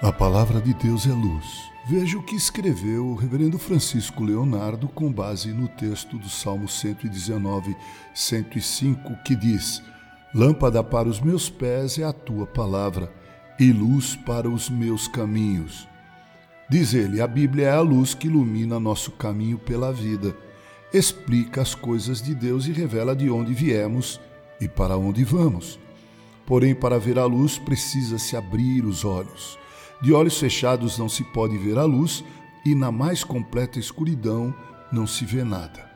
A palavra de Deus é luz. Veja o que escreveu o reverendo Francisco Leonardo com base no texto do Salmo 119, 105, que diz: Lâmpada para os meus pés é a tua palavra e luz para os meus caminhos. Diz ele: a Bíblia é a luz que ilumina nosso caminho pela vida, explica as coisas de Deus e revela de onde viemos e para onde vamos. Porém, para ver a luz, precisa-se abrir os olhos. De olhos fechados não se pode ver a luz, e na mais completa escuridão não se vê nada.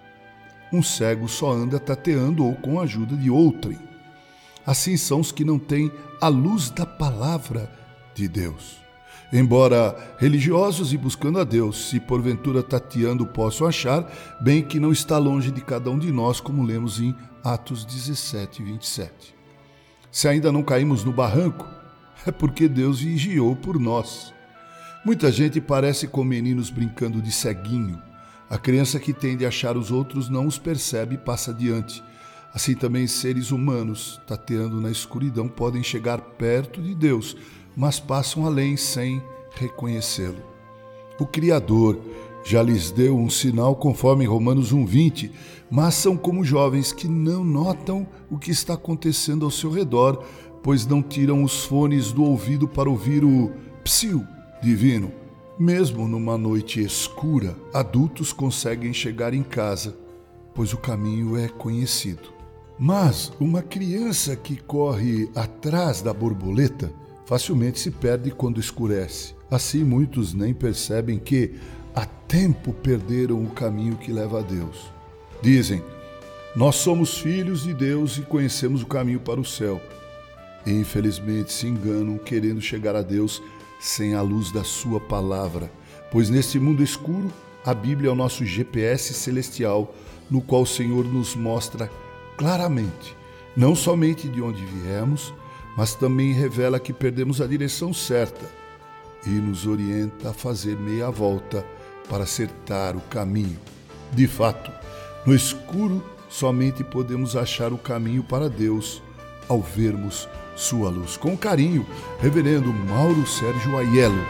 Um cego só anda tateando ou com a ajuda de outrem. Assim são os que não têm a luz da palavra de Deus. Embora religiosos e buscando a Deus, se porventura tateando possam achar, bem que não está longe de cada um de nós, como lemos em Atos 17, 27. Se ainda não caímos no barranco, é porque Deus vigiou por nós. Muita gente parece com meninos brincando de ceguinho. A criança que tende a achar os outros não os percebe e passa adiante. Assim também seres humanos, tateando na escuridão, podem chegar perto de Deus, mas passam além sem reconhecê-lo. O Criador já lhes deu um sinal conforme Romanos 1:20, mas são como jovens que não notam o que está acontecendo ao seu redor, pois não tiram os fones do ouvido para ouvir o psiu divino. Mesmo numa noite escura, adultos conseguem chegar em casa, pois o caminho é conhecido. Mas uma criança que corre atrás da borboleta facilmente se perde quando escurece. Assim, muitos nem percebem que há tempo perderam o caminho que leva a Deus. Dizem: Nós somos filhos de Deus e conhecemos o caminho para o céu infelizmente se enganam querendo chegar a Deus sem a luz da Sua palavra, pois neste mundo escuro, a Bíblia é o nosso GPS celestial, no qual o Senhor nos mostra claramente, não somente de onde viemos, mas também revela que perdemos a direção certa e nos orienta a fazer meia volta para acertar o caminho. De fato, no escuro somente podemos achar o caminho para Deus ao vermos sua luz. Com carinho, Reverendo Mauro Sérgio Aiello.